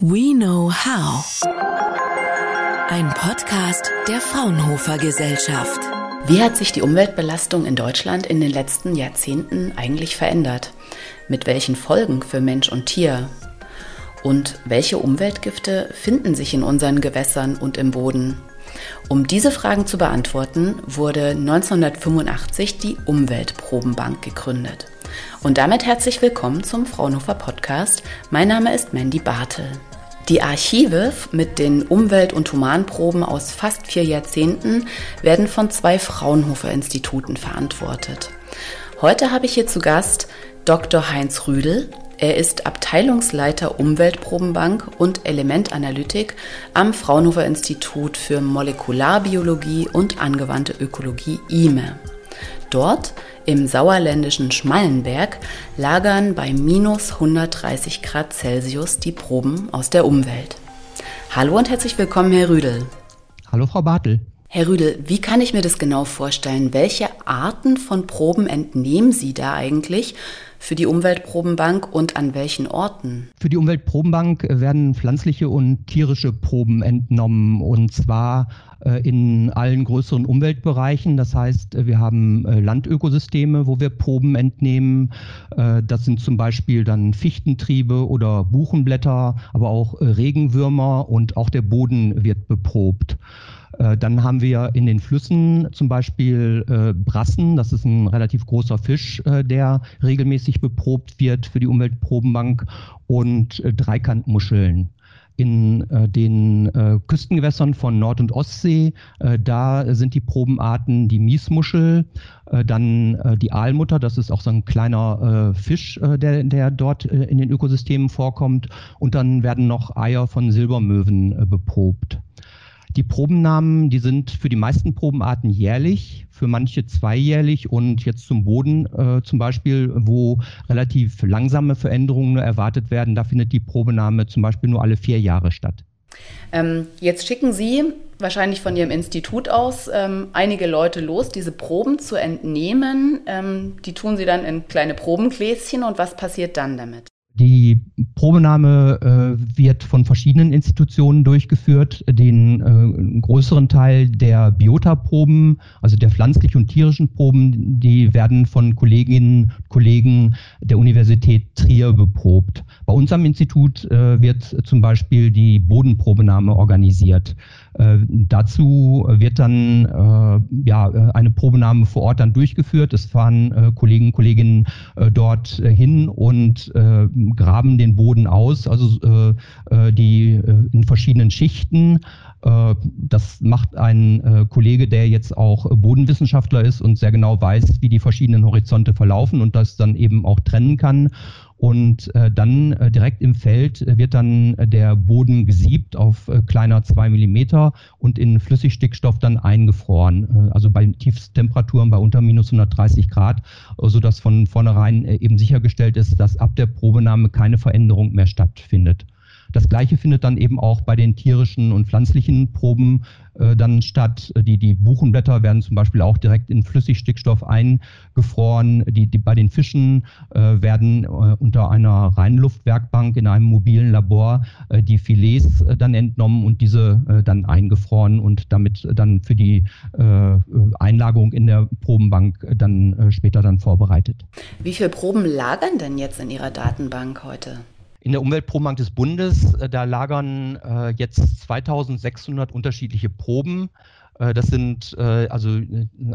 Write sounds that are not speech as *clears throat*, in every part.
We Know How. Ein Podcast der Fraunhofer Gesellschaft. Wie hat sich die Umweltbelastung in Deutschland in den letzten Jahrzehnten eigentlich verändert? Mit welchen Folgen für Mensch und Tier? Und welche Umweltgifte finden sich in unseren Gewässern und im Boden? Um diese Fragen zu beantworten, wurde 1985 die Umweltprobenbank gegründet. Und damit herzlich willkommen zum Fraunhofer Podcast. Mein Name ist Mandy Bartel. Die Archive mit den Umwelt- und Humanproben aus fast vier Jahrzehnten werden von zwei Fraunhofer-Instituten verantwortet. Heute habe ich hier zu Gast Dr. Heinz Rüdel. Er ist Abteilungsleiter Umweltprobenbank und Elementanalytik am Fraunhofer Institut für Molekularbiologie und angewandte Ökologie IME. Dort im sauerländischen Schmallenberg lagern bei minus 130 Grad Celsius die Proben aus der Umwelt. Hallo und herzlich willkommen, Herr Rüdel. Hallo, Frau Bartel. Herr Rüdel, wie kann ich mir das genau vorstellen? Welche Arten von Proben entnehmen Sie da eigentlich für die Umweltprobenbank und an welchen Orten? Für die Umweltprobenbank werden pflanzliche und tierische Proben entnommen und zwar äh, in allen größeren Umweltbereichen. Das heißt, äh, wir haben äh, Landökosysteme, wo wir Proben entnehmen. Das sind zum Beispiel dann Fichtentriebe oder Buchenblätter, aber auch Regenwürmer und auch der Boden wird beprobt. Dann haben wir in den Flüssen zum Beispiel Brassen, das ist ein relativ großer Fisch, der regelmäßig beprobt wird für die Umweltprobenbank und Dreikantmuscheln in äh, den äh, Küstengewässern von Nord- und Ostsee. Äh, da sind die Probenarten die Miesmuschel, äh, dann äh, die Aalmutter, das ist auch so ein kleiner äh, Fisch, der, der dort in den Ökosystemen vorkommt. Und dann werden noch Eier von Silbermöwen beprobt. Die Probennamen, die sind für die meisten Probenarten jährlich, für manche zweijährlich und jetzt zum Boden äh, zum Beispiel, wo relativ langsame Veränderungen erwartet werden, da findet die Probenahme zum Beispiel nur alle vier Jahre statt. Ähm, jetzt schicken Sie wahrscheinlich von Ihrem Institut aus ähm, einige Leute los, diese Proben zu entnehmen. Ähm, die tun Sie dann in kleine Probengläschen und was passiert dann damit? Die Probenahme äh, wird von verschiedenen Institutionen durchgeführt. Den äh, größeren Teil der Biota-Proben, also der pflanzlichen und tierischen Proben, die werden von Kolleginnen und Kollegen der Universität Trier beprobt. Bei uns am Institut äh, wird zum Beispiel die Bodenprobenahme organisiert. Äh, dazu wird dann äh, ja, eine Probenahme vor Ort dann durchgeführt. Es fahren äh, Kollegen und Kolleginnen dort hin und graben den Boden aus, also die in verschiedenen Schichten. Das macht ein Kollege, der jetzt auch Bodenwissenschaftler ist und sehr genau weiß, wie die verschiedenen Horizonte verlaufen und das dann eben auch trennen kann. Und äh, dann äh, direkt im Feld äh, wird dann äh, der Boden gesiebt auf äh, kleiner zwei Millimeter und in Flüssigstickstoff dann eingefroren. Äh, also bei Tiefstemperaturen bei unter minus 130 Grad, sodass von vornherein äh, eben sichergestellt ist, dass ab der Probenahme keine Veränderung mehr stattfindet. Das Gleiche findet dann eben auch bei den tierischen und pflanzlichen Proben äh, dann statt. Die, die Buchenblätter werden zum Beispiel auch direkt in Flüssigstickstoff eingefroren. Die, die, bei den Fischen äh, werden äh, unter einer Reinluftwerkbank in einem mobilen Labor äh, die Filets äh, dann entnommen und diese äh, dann eingefroren und damit dann für die Einlagerung in der Probenbank dann später dann vorbereitet. Wie viele Proben lagern denn jetzt in Ihrer Datenbank heute? In der Umweltprobenbank des Bundes, äh, da lagern äh, jetzt 2600 unterschiedliche Proben. Äh, das sind also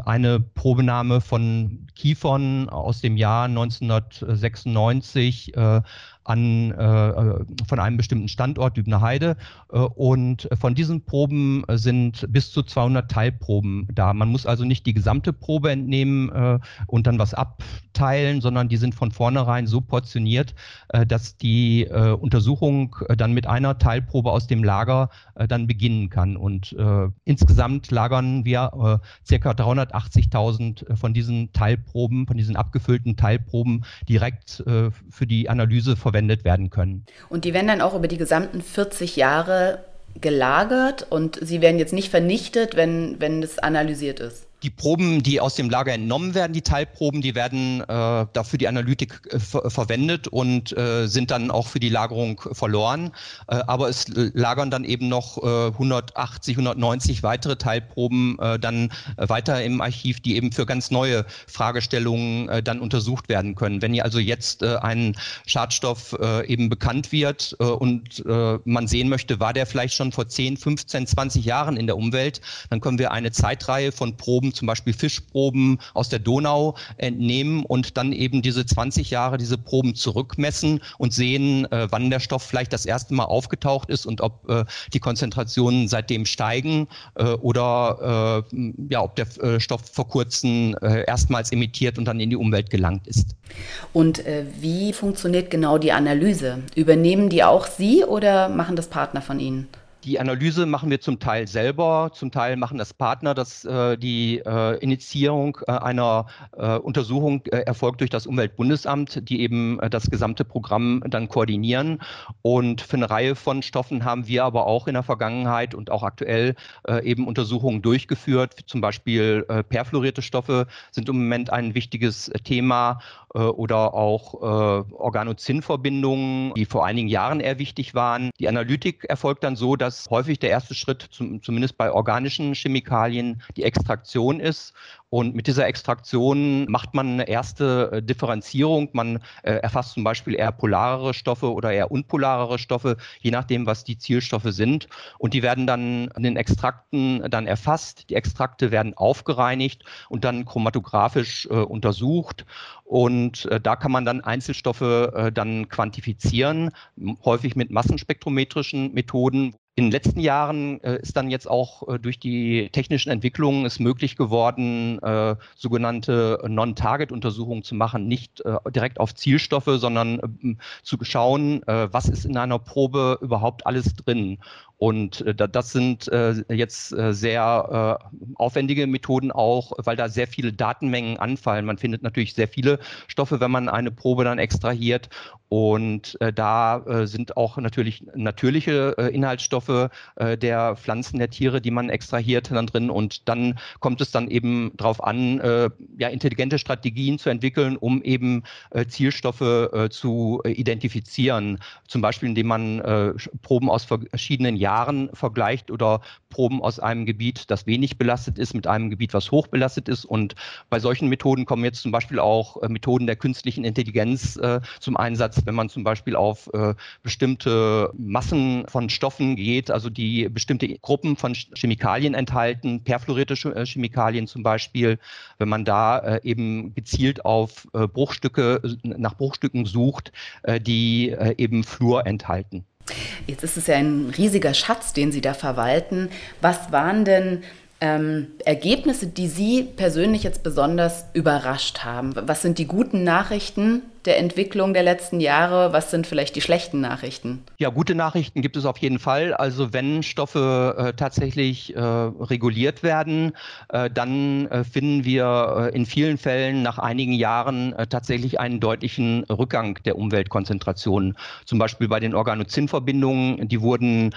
eine Probenahme von Kiefern aus dem Jahr 1996, äh, an, äh, äh, von einem bestimmten Standort, Dübner Heide. Äh, und von diesen Proben sind bis zu 200 Teilproben da. Man muss also nicht die gesamte Probe entnehmen äh, und dann was abteilen, sondern die sind von vornherein so portioniert, äh, dass die äh, Untersuchung äh, dann mit einer Teilprobe aus dem Lager äh, dann beginnen kann. Und äh, insgesamt lagern wir äh, circa 380.000 von diesen Teilproben, von diesen abgefüllten Teilproben direkt äh, für die Analyse verwendet verwendet werden können. Und die werden dann auch über die gesamten 40 Jahre gelagert und sie werden jetzt nicht vernichtet, wenn, wenn das analysiert ist. Die Proben, die aus dem Lager entnommen werden, die Teilproben, die werden äh, dafür die Analytik äh, ver verwendet und äh, sind dann auch für die Lagerung verloren. Äh, aber es lagern dann eben noch äh, 180, 190 weitere Teilproben äh, dann weiter im Archiv, die eben für ganz neue Fragestellungen äh, dann untersucht werden können. Wenn ihr also jetzt äh, ein Schadstoff äh, eben bekannt wird äh, und äh, man sehen möchte, war der vielleicht schon vor 10, 15, 20 Jahren in der Umwelt, dann können wir eine Zeitreihe von Proben, zum Beispiel Fischproben aus der Donau entnehmen und dann eben diese 20 Jahre diese Proben zurückmessen und sehen, äh, wann der Stoff vielleicht das erste Mal aufgetaucht ist und ob äh, die Konzentrationen seitdem steigen äh, oder äh, ja, ob der äh, Stoff vor kurzem äh, erstmals emittiert und dann in die Umwelt gelangt ist. Und wie funktioniert genau die Analyse? Übernehmen die auch Sie oder machen das Partner von Ihnen? Die Analyse machen wir zum Teil selber, zum Teil machen das Partner. Das, äh, die äh, Initiierung äh, einer äh, Untersuchung äh, erfolgt durch das Umweltbundesamt, die eben äh, das gesamte Programm dann koordinieren. Und für eine Reihe von Stoffen haben wir aber auch in der Vergangenheit und auch aktuell eben Untersuchungen durchgeführt. Zum Beispiel perfluorierte Stoffe sind im Moment ein wichtiges Thema oder auch Organozin-Verbindungen, die vor einigen Jahren eher wichtig waren. Die Analytik erfolgt dann so, dass dass häufig der erste Schritt, zum, zumindest bei organischen Chemikalien, die Extraktion ist. Und mit dieser Extraktion macht man eine erste äh, Differenzierung. Man äh, erfasst zum Beispiel eher polarere Stoffe oder eher unpolarere Stoffe, je nachdem, was die Zielstoffe sind. Und die werden dann in den Extrakten dann erfasst. Die Extrakte werden aufgereinigt und dann chromatografisch äh, untersucht. Und äh, da kann man dann Einzelstoffe äh, dann quantifizieren, häufig mit massenspektrometrischen Methoden. In den letzten Jahren äh, ist dann jetzt auch äh, durch die technischen Entwicklungen es möglich geworden, äh, sogenannte Non-Target-Untersuchungen zu machen, nicht äh, direkt auf Zielstoffe, sondern äh, zu schauen, äh, was ist in einer Probe überhaupt alles drin. Und äh, das sind jetzt sehr aufwendige Methoden auch, weil da sehr viele Datenmengen anfallen. Man findet natürlich sehr viele Stoffe, wenn man eine Probe dann extrahiert. Und da sind auch natürlich natürliche Inhaltsstoffe der Pflanzen, der Tiere, die man extrahiert, dann drin. Und dann kommt es dann eben darauf an, ja, intelligente Strategien zu entwickeln, um eben Zielstoffe zu identifizieren. Zum Beispiel, indem man Proben aus verschiedenen Jahren vergleicht oder Proben aus einem Gebiet, das wenig belastet ist, mit einem Gebiet, was hoch belastet ist. Und bei solchen Methoden kommen jetzt zum Beispiel auch äh, Methoden der künstlichen Intelligenz äh, zum Einsatz, wenn man zum Beispiel auf äh, bestimmte Massen von Stoffen geht, also die bestimmte Gruppen von Chemikalien enthalten, perfluorierte äh, Chemikalien zum Beispiel, wenn man da äh, eben gezielt auf äh, Bruchstücke, nach Bruchstücken sucht, die eben Fluor enthalten. Jetzt ist es ja ein riesiger Schatz, den Sie da verwalten. Was waren denn ähm, Ergebnisse, die Sie persönlich jetzt besonders überrascht haben? Was sind die guten Nachrichten der Entwicklung der letzten Jahre? Was sind vielleicht die schlechten Nachrichten? Ja, gute Nachrichten gibt es auf jeden Fall. Also wenn Stoffe äh, tatsächlich äh, reguliert werden, äh, dann äh, finden wir äh, in vielen Fällen nach einigen Jahren äh, tatsächlich einen deutlichen Rückgang der Umweltkonzentrationen. Zum Beispiel bei den Organozin-Verbindungen, die wurden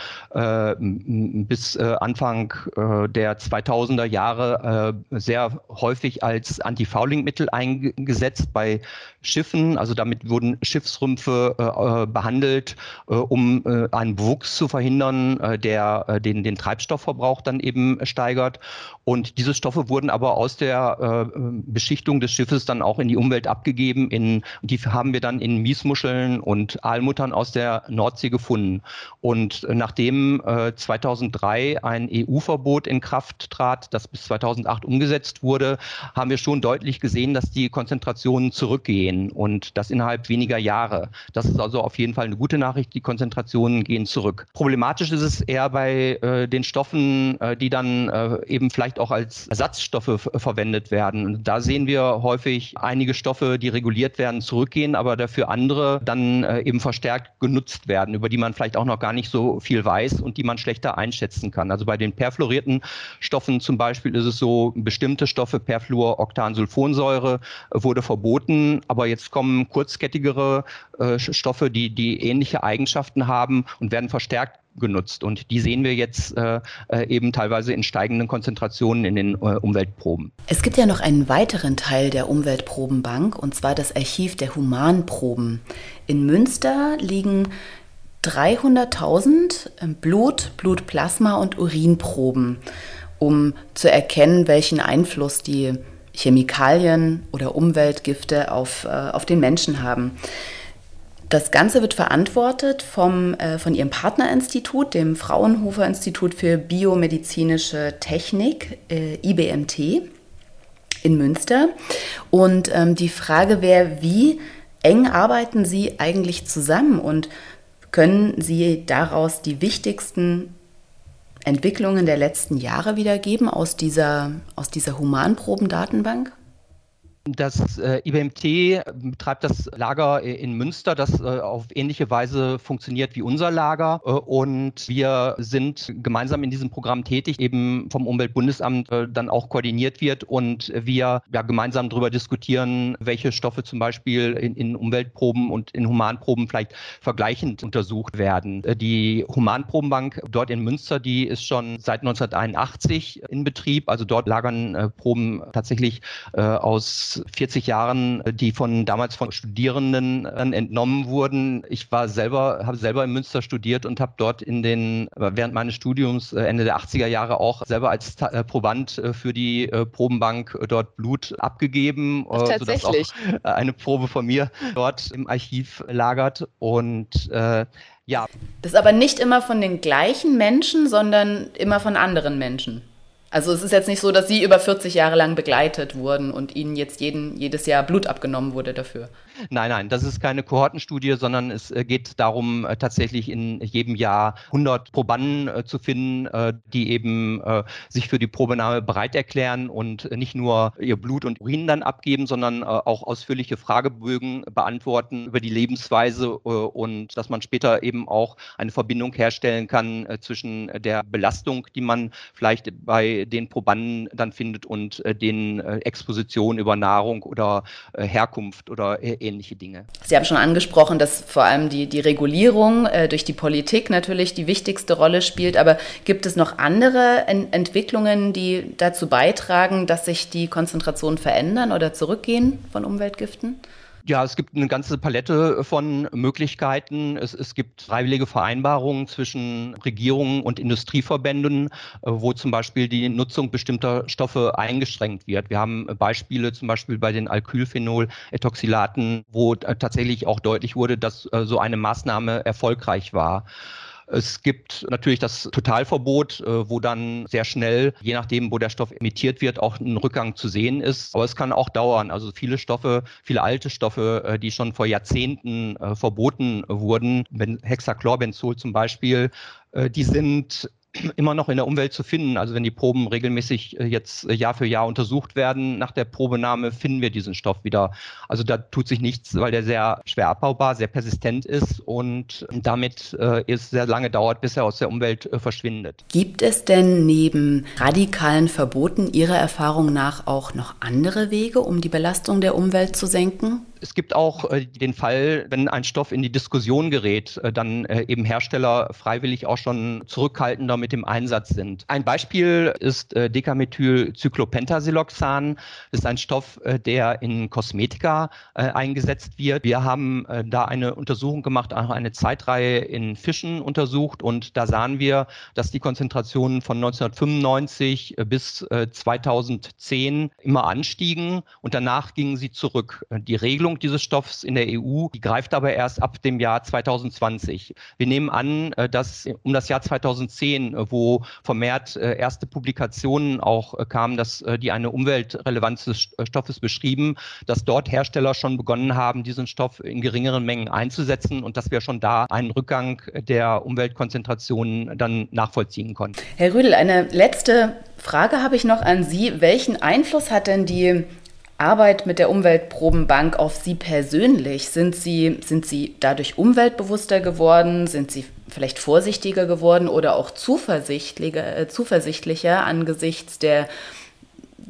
bis Anfang der 2000er Jahre sehr häufig als Antifouling-Mittel eingesetzt bei Schiffen also damit wurden Schiffsrümpfe äh, äh, behandelt, äh, um äh, einen Bewuchs zu verhindern, äh, der äh, den, den Treibstoffverbrauch dann eben steigert. Und diese Stoffe wurden aber aus der äh, Beschichtung des Schiffes dann auch in die Umwelt abgegeben. In, die haben wir dann in Miesmuscheln und Aalmuttern aus der Nordsee gefunden. Und nachdem äh, 2003 ein EU-Verbot in Kraft trat, das bis 2008 umgesetzt wurde, haben wir schon deutlich gesehen, dass die Konzentrationen zurückgehen. Und das innerhalb weniger Jahre. Das ist also auf jeden Fall eine gute Nachricht. Die Konzentrationen gehen zurück. Problematisch ist es eher bei äh, den Stoffen, äh, die dann äh, eben vielleicht auch als Ersatzstoffe verwendet werden. Da sehen wir häufig einige Stoffe, die reguliert werden, zurückgehen, aber dafür andere dann äh, eben verstärkt genutzt werden, über die man vielleicht auch noch gar nicht so viel weiß und die man schlechter einschätzen kann. Also bei den perfluorierten Stoffen zum Beispiel ist es so, bestimmte Stoffe, Perfluoroktansulfonsäure, äh, wurde verboten, aber jetzt kommen kurzkettigere äh, Stoffe, die, die ähnliche Eigenschaften haben und werden verstärkt genutzt. Und die sehen wir jetzt äh, äh, eben teilweise in steigenden Konzentrationen in den äh, Umweltproben. Es gibt ja noch einen weiteren Teil der Umweltprobenbank, und zwar das Archiv der Humanproben. In Münster liegen 300.000 ähm, Blut, Blutplasma und Urinproben, um zu erkennen, welchen Einfluss die Chemikalien oder Umweltgifte auf, äh, auf den Menschen haben. Das Ganze wird verantwortet vom, äh, von ihrem Partnerinstitut, dem Fraunhofer Institut für biomedizinische Technik, äh, IBMT, in Münster. Und ähm, die Frage wäre, wie eng arbeiten Sie eigentlich zusammen und können Sie daraus die wichtigsten Entwicklungen der letzten Jahre wiedergeben aus dieser, aus dieser Humanprobendatenbank? Das äh, IBMT betreibt das Lager in Münster, das äh, auf ähnliche Weise funktioniert wie unser Lager. Äh, und wir sind gemeinsam in diesem Programm tätig, eben vom Umweltbundesamt äh, dann auch koordiniert wird und wir ja, gemeinsam darüber diskutieren, welche Stoffe zum Beispiel in, in Umweltproben und in Humanproben vielleicht vergleichend untersucht werden. Äh, die Humanprobenbank dort in Münster, die ist schon seit 1981 in Betrieb. Also dort lagern äh, Proben tatsächlich aus 40 Jahren, die von damals von Studierenden entnommen wurden. Ich war selber, habe selber in Münster studiert und habe dort in den, während meines Studiums äh, Ende der 80er Jahre auch selber als äh, Proband äh, für die Probenbank dort Blut abgegeben, Ach, sodass auch *laughs* eine Probe von mir dort im Archiv lagert. Und äh, ja. Das ist aber nicht immer von den gleichen Menschen, sondern immer von anderen Menschen. Also es ist jetzt nicht so, dass Sie über 40 Jahre lang begleitet wurden und Ihnen jetzt jeden, jedes Jahr Blut abgenommen wurde dafür. Nein, nein, das ist keine Kohortenstudie, sondern es äh, geht darum, äh, tatsächlich in jedem Jahr 100 Probanden äh, zu finden, die eben sich für die Probenahme bereit erklären und nicht nur ihr Blut und Urin dann abgeben, sondern auch ausführliche Fragebögen beantworten über die Lebensweise und dass man später eben auch eine Verbindung herstellen kann zwischen der Belastung, die man vielleicht bei den Probanden dann findet und den Expositionen über Nahrung oder Herkunft oder ähnliche Dinge. Sie haben schon angesprochen, dass vor allem die, die Regulierung äh, durch die Politik natürlich die wichtigste Rolle spielt. Aber gibt es noch andere en Entwicklungen, die dazu beitragen, dass sich die Konzentrationen verändern oder zurückgehen von Umweltgiften? Ja, es gibt eine ganze Palette von Möglichkeiten. Es, es gibt freiwillige Vereinbarungen zwischen Regierungen und Industrieverbänden, äh, wo zum Beispiel die Nutzung bestimmter Stoffe eingeschränkt wird. Wir haben Beispiele zum Beispiel bei den Alkylphenol-Ethoxylaten, wo tatsächlich auch deutlich wurde, dass äh, so eine Maßnahme erfolgreich war. Es gibt natürlich das Totalverbot, äh, wo dann sehr schnell, je nachdem, wo der Stoff emittiert wird, auch ein Rückgang zu sehen ist. Aber es kann auch dauern. Also viele Stoffe, viele alte Stoffe, äh, die schon vor Jahrzehnten äh, verboten wurden, Hexachlorbenzol zum Beispiel, die sind *clears throat* immer noch in der Umwelt zu finden. Also wenn die Proben regelmäßig äh, jetzt äh, Jahr für Jahr untersucht werden, nach der Probenahme finden wir diesen Stoff wieder. Also da tut sich nichts, weil der sehr schwer abbaubar, sehr persistent ist und damit äh, es sehr lange dauert, bis er aus der Umwelt verschwindet. Gibt es denn neben radikalen Verboten Ihrer Erfahrung nach auch noch andere Wege, um die Belastung der Umwelt zu senken? Es gibt auch äh, den Fall, wenn ein Stoff in die Diskussion gerät, äh, dann äh, eben Hersteller freiwillig auch schon zurückhaltender mit dem Einsatz sind. Ein Beispiel ist äh, Decamethylcyclopentasiloxan. Das ist ein Stoff, äh, der in Kosmetika äh, eingesetzt wird. Wir haben äh, da eine Untersuchung gemacht, auch eine Zeitreihe in Fischen untersucht und da sahen wir, dass die Konzentrationen von 1995 bis 2010 immer anstiegen und danach gingen sie zurück. Die Regelung Regelung dieses Stoffs in der EU, die greift aber erst ab dem Jahr 2020. Wir nehmen an, äh, dass um das Jahr 2010, äh, wo vermehrt äh, erste Publikationen auch kamen, dass die eine Umweltrelevanz des Stoffes beschrieben, dass dort Hersteller schon begonnen haben, diesen Stoff in geringeren Mengen einzusetzen und dass wir schon da einen Rückgang der Umweltkonzentrationen dann nachvollziehen konnten. Herr Rüdel, eine letzte Frage habe ich noch an Sie. Welchen Einfluss hat denn die Arbeit mit der Umweltprobenbank auf Sie persönlich? Sind Sie, sind Sie dadurch umweltbewusster geworden? Sind Sie vielleicht vorsichtiger geworden oder auch zuversichtlicher, äh, zuversichtlicher angesichts der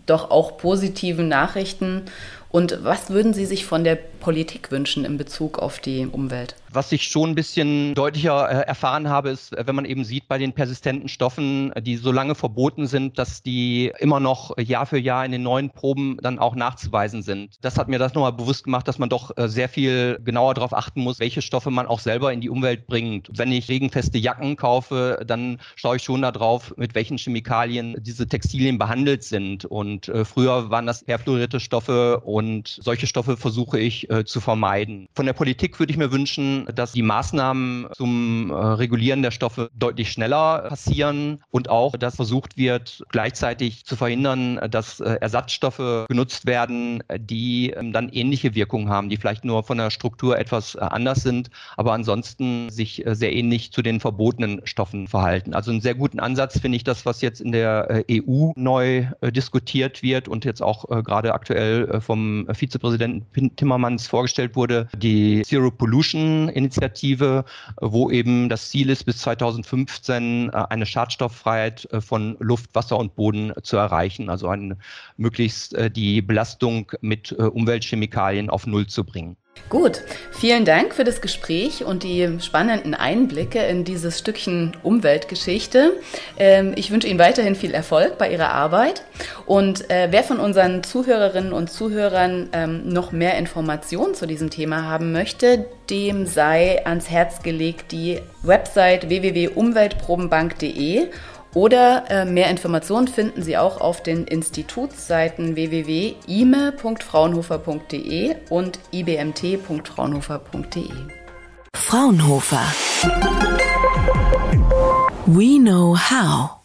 doch auch positiven Nachrichten? Und was würden Sie sich von der Politik wünschen in Bezug auf die Umwelt? Was ich schon ein bisschen deutlicher äh, erfahren habe, ist, wenn man eben sieht bei den persistenten Stoffen, die so lange verboten sind, dass die immer noch Jahr für Jahr in den neuen Proben dann auch nachzuweisen sind. Das hat mir das nochmal bewusst gemacht, dass man doch äh, sehr viel genauer darauf achten muss, welche Stoffe man auch selber in die Umwelt bringt. Wenn ich regenfeste Jacken kaufe, dann schaue ich schon darauf, mit welchen Chemikalien diese Textilien behandelt sind. Und äh, früher waren das perfluorierte Stoffe und solche Stoffe versuche ich äh, zu vermeiden. Von der Politik würde ich mir wünschen, dass die Maßnahmen zum äh, Regulieren der Stoffe deutlich schneller passieren und auch, dass versucht wird, gleichzeitig zu verhindern, dass äh, Ersatzstoffe genutzt werden, die ähm, dann ähnliche Wirkungen haben, die vielleicht nur von der Struktur etwas äh, anders sind, aber ansonsten sich äh, sehr ähnlich zu den verbotenen Stoffen verhalten. Also einen sehr guten Ansatz finde ich das, was jetzt in der EU neu diskutiert wird und jetzt auch gerade aktuell vom Vizepräsidenten Timmermans vorgestellt wurde, die Zero Pollution Initiative, wo eben das Ziel ist, bis 2015 eine Schadstofffreiheit von Luft, Wasser und Boden zu erreichen, also ein, möglichst die Belastung mit Umweltchemikalien auf Null zu bringen. Gut, vielen Dank für das Gespräch und die spannenden Einblicke in dieses Stückchen Umweltgeschichte. Ähm, ich wünsche Ihnen weiterhin viel Erfolg bei Ihrer Arbeit. Und äh, wer von unseren Zuhörerinnen und Zuhörern ähm, noch mehr Informationen zu diesem Thema haben möchte, dem sei ans Herz gelegt die Website www.umweltprobenbank.de oder äh, mehr Informationen finden Sie auch auf den Institutsseiten www.ime.fraunhofer.de und ibmt.fraunhofer.de. Fraunhofer. We know how.